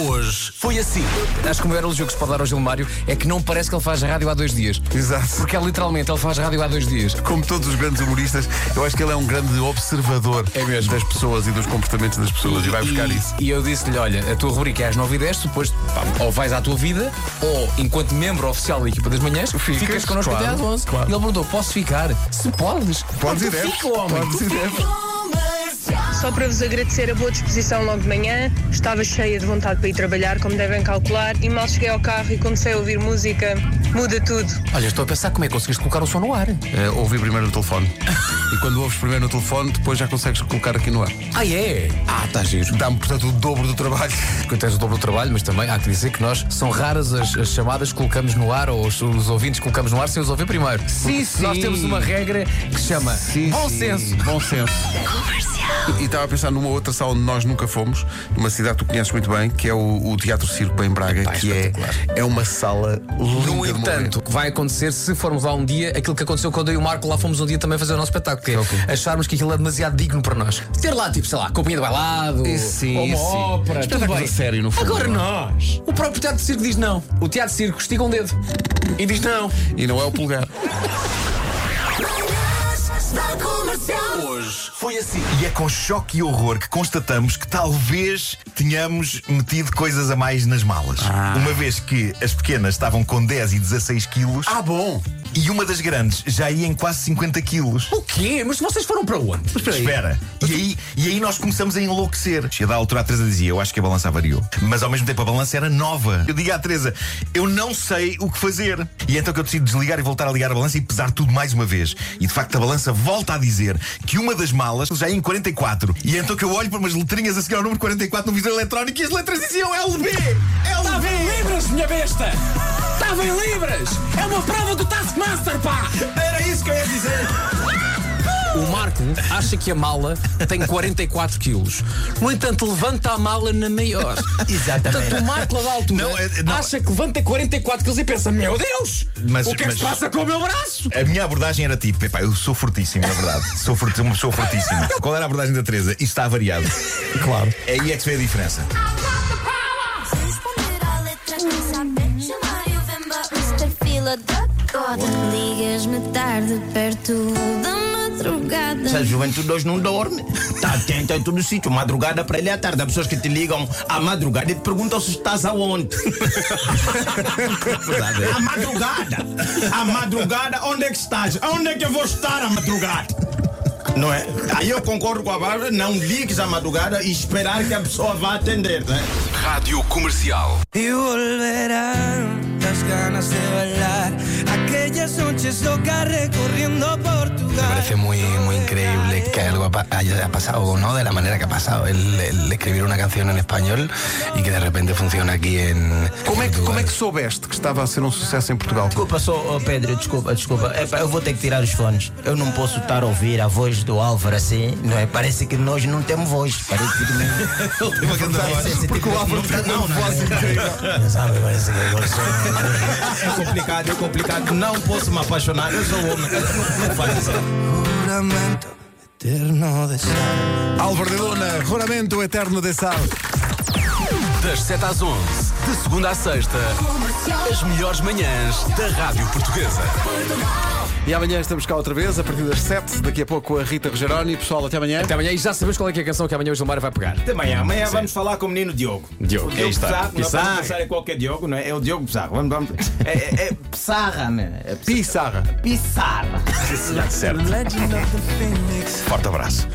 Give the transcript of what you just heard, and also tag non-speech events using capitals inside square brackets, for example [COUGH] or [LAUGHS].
Hoje foi assim. Acho que o maior elogio que se pode dar ao Gilmário é que não parece que ele faz rádio há dois dias. Exato. Porque é literalmente, ele faz rádio há dois dias. Como todos os grandes humoristas, eu acho que ele é um grande observador É mesmo. das pessoas e dos comportamentos das pessoas e, vai buscar isso. E eu disse-lhe: olha, a tua rubrica é às 9 e 10, depois pá, ou vais à tua vida, ou enquanto membro oficial da equipa das manhãs, Ficas, ficas connosco claro, até às 11. claro. E ele perguntou: posso ficar? Se podes. Podes ir. Fica, homem. Podes ir. Só para vos agradecer a boa disposição logo de manhã, estava cheia de vontade para ir trabalhar, como devem calcular, e mal cheguei ao carro e comecei a ouvir música, muda tudo. Olha, estou a pensar como é que conseguiste colocar o som no ar. É, ouvi primeiro no telefone. e quando ouves primeiro no telefone, depois já consegues colocar aqui no ar. Ah, é? Ah, está giro. Dá-me, portanto, o dobro do trabalho. Porque tens o dobro do trabalho, mas também há que dizer que nós são raras as, as chamadas que colocamos no ar ou os, os ouvintes que colocamos no ar sem os ouvir primeiro. Sim, sim. Nós temos uma regra que se chama Sim, bom sim. senso. Bom senso. E estava a pensar numa outra sala onde nós nunca fomos, numa cidade que tu conheces muito bem, que é o, o Teatro Circo em Braga, Pá, que é, é uma sala linda Entanto, vai acontecer se formos lá um dia aquilo que aconteceu quando eu e o Marco lá fomos um dia também fazer o nosso espetáculo, que é acharmos que aquilo é demasiado digno para nós. Ter lá, tipo, sei lá, companhia de bailado, ou uma ópera, tudo bem. a sério, no fundo. Agora nós. O próprio Teatro de Circo diz não. O Teatro de Circo estica um dedo e diz não. E não é o polegar. Hoje foi assim. E é com choque e horror que constatamos que talvez tenhamos metido coisas a mais nas malas. Uma vez que as pequenas estavam com 10 e 16 quilos Ah, bom! e uma das grandes já ia em quase 50 quilos. O quê? Mas vocês foram para onde? Espera, e aí, e aí nós começamos a enlouquecer. E a da altura a Teresa dizia: Eu acho que a balança variou. Mas ao mesmo tempo a balança era nova. Eu digo à Teresa: Eu não sei o que fazer. E então que eu decido desligar e voltar a ligar a balança e pesar tudo mais uma vez. E de facto a balança volta a dizer que uma das malas já ia em 44. E então que eu olho para umas letrinhas a seguir ao número 44 no visor eletrónico e as letras diziam LB! Estava LB! em Libras, minha besta! Estava em Libras! É uma prova do Taskmaster, pá! Era isso que eu ia dizer! O Marco acha que a mala tem 44 quilos. No entanto, levanta a mala na maior. [LAUGHS] Exatamente. Portanto, o Marco, a da altura, Não, é- não. acha que levanta 44 quilos e pensa: Meu Deus! Mas- o que é que se passa com o meu braço? A minha abordagem era tipo, epá, eu sou fortíssimo, na verdade. Sou forti- uma pessoa fortíssima. [LAUGHS] Qual era a abordagem da Teresa? Isto está variado. Claro. É aí é que se vê a diferença. E. Ligas-me tarde perto da madrugada. Essa juventude hoje não dorme. Está atenta em todo sítio. Madrugada para ele é tarde. Há pessoas que te ligam à madrugada e te perguntam se estás aonde. [LAUGHS] à madrugada. À madrugada, onde é que estás? Onde é que eu vou estar à madrugada? Não é? Aí eu concordo com a Bárbara, não ligues à madrugada e esperar que a pessoa vá atender, né? Rádio Comercial. Y volverán las ganas de bailar aquellas noches locas recorriendo Portugal. parece muy, muy increíble que algo ha haya pasado, ¿no? De la manera que ha pasado. El, el escribir una canción en español y que de repente funcione aquí en. Como é, que, como é que soubeste que estava a ser um sucesso em Portugal? Desculpa só, oh, Pedro, desculpa, desculpa. Epá, eu vou ter que tirar os fones. Eu não posso estar a ouvir a voz do Álvaro assim, não é? Parece que nós não temos voz. Parece que não. [LAUGHS] Voz. Porque o Álvaro tem uma voz incrível. Sabe, parece que eu sou... É complicado, é complicado. Não posso me apaixonar, eu sou homem. Não faz isso. Juramento eterno de sal. Álvaro de Luna, Juramento Eterno de Sal. Das 7 às 11, de segunda à sexta, as melhores manhãs da Rádio Portuguesa. E amanhã estamos cá outra vez, a partir das 7. Daqui a pouco a Rita Rogeroni. Pessoal, até amanhã. Até amanhã e já sabemos qual é, que é a canção que amanhã o Gilmário vai pegar. Até amanhã. Amanhã vamos falar com o menino Diogo. Diogo, O Diogo está. Pissarro. Não Pissarro. vamos pensar em qualquer Diogo, não é? É o Diogo Pissarro. Vamos, vamos. É, é, é Pissarra, né? É Pissarra. Pissarra. Certo. Legend of the Phoenix. Forte abraço.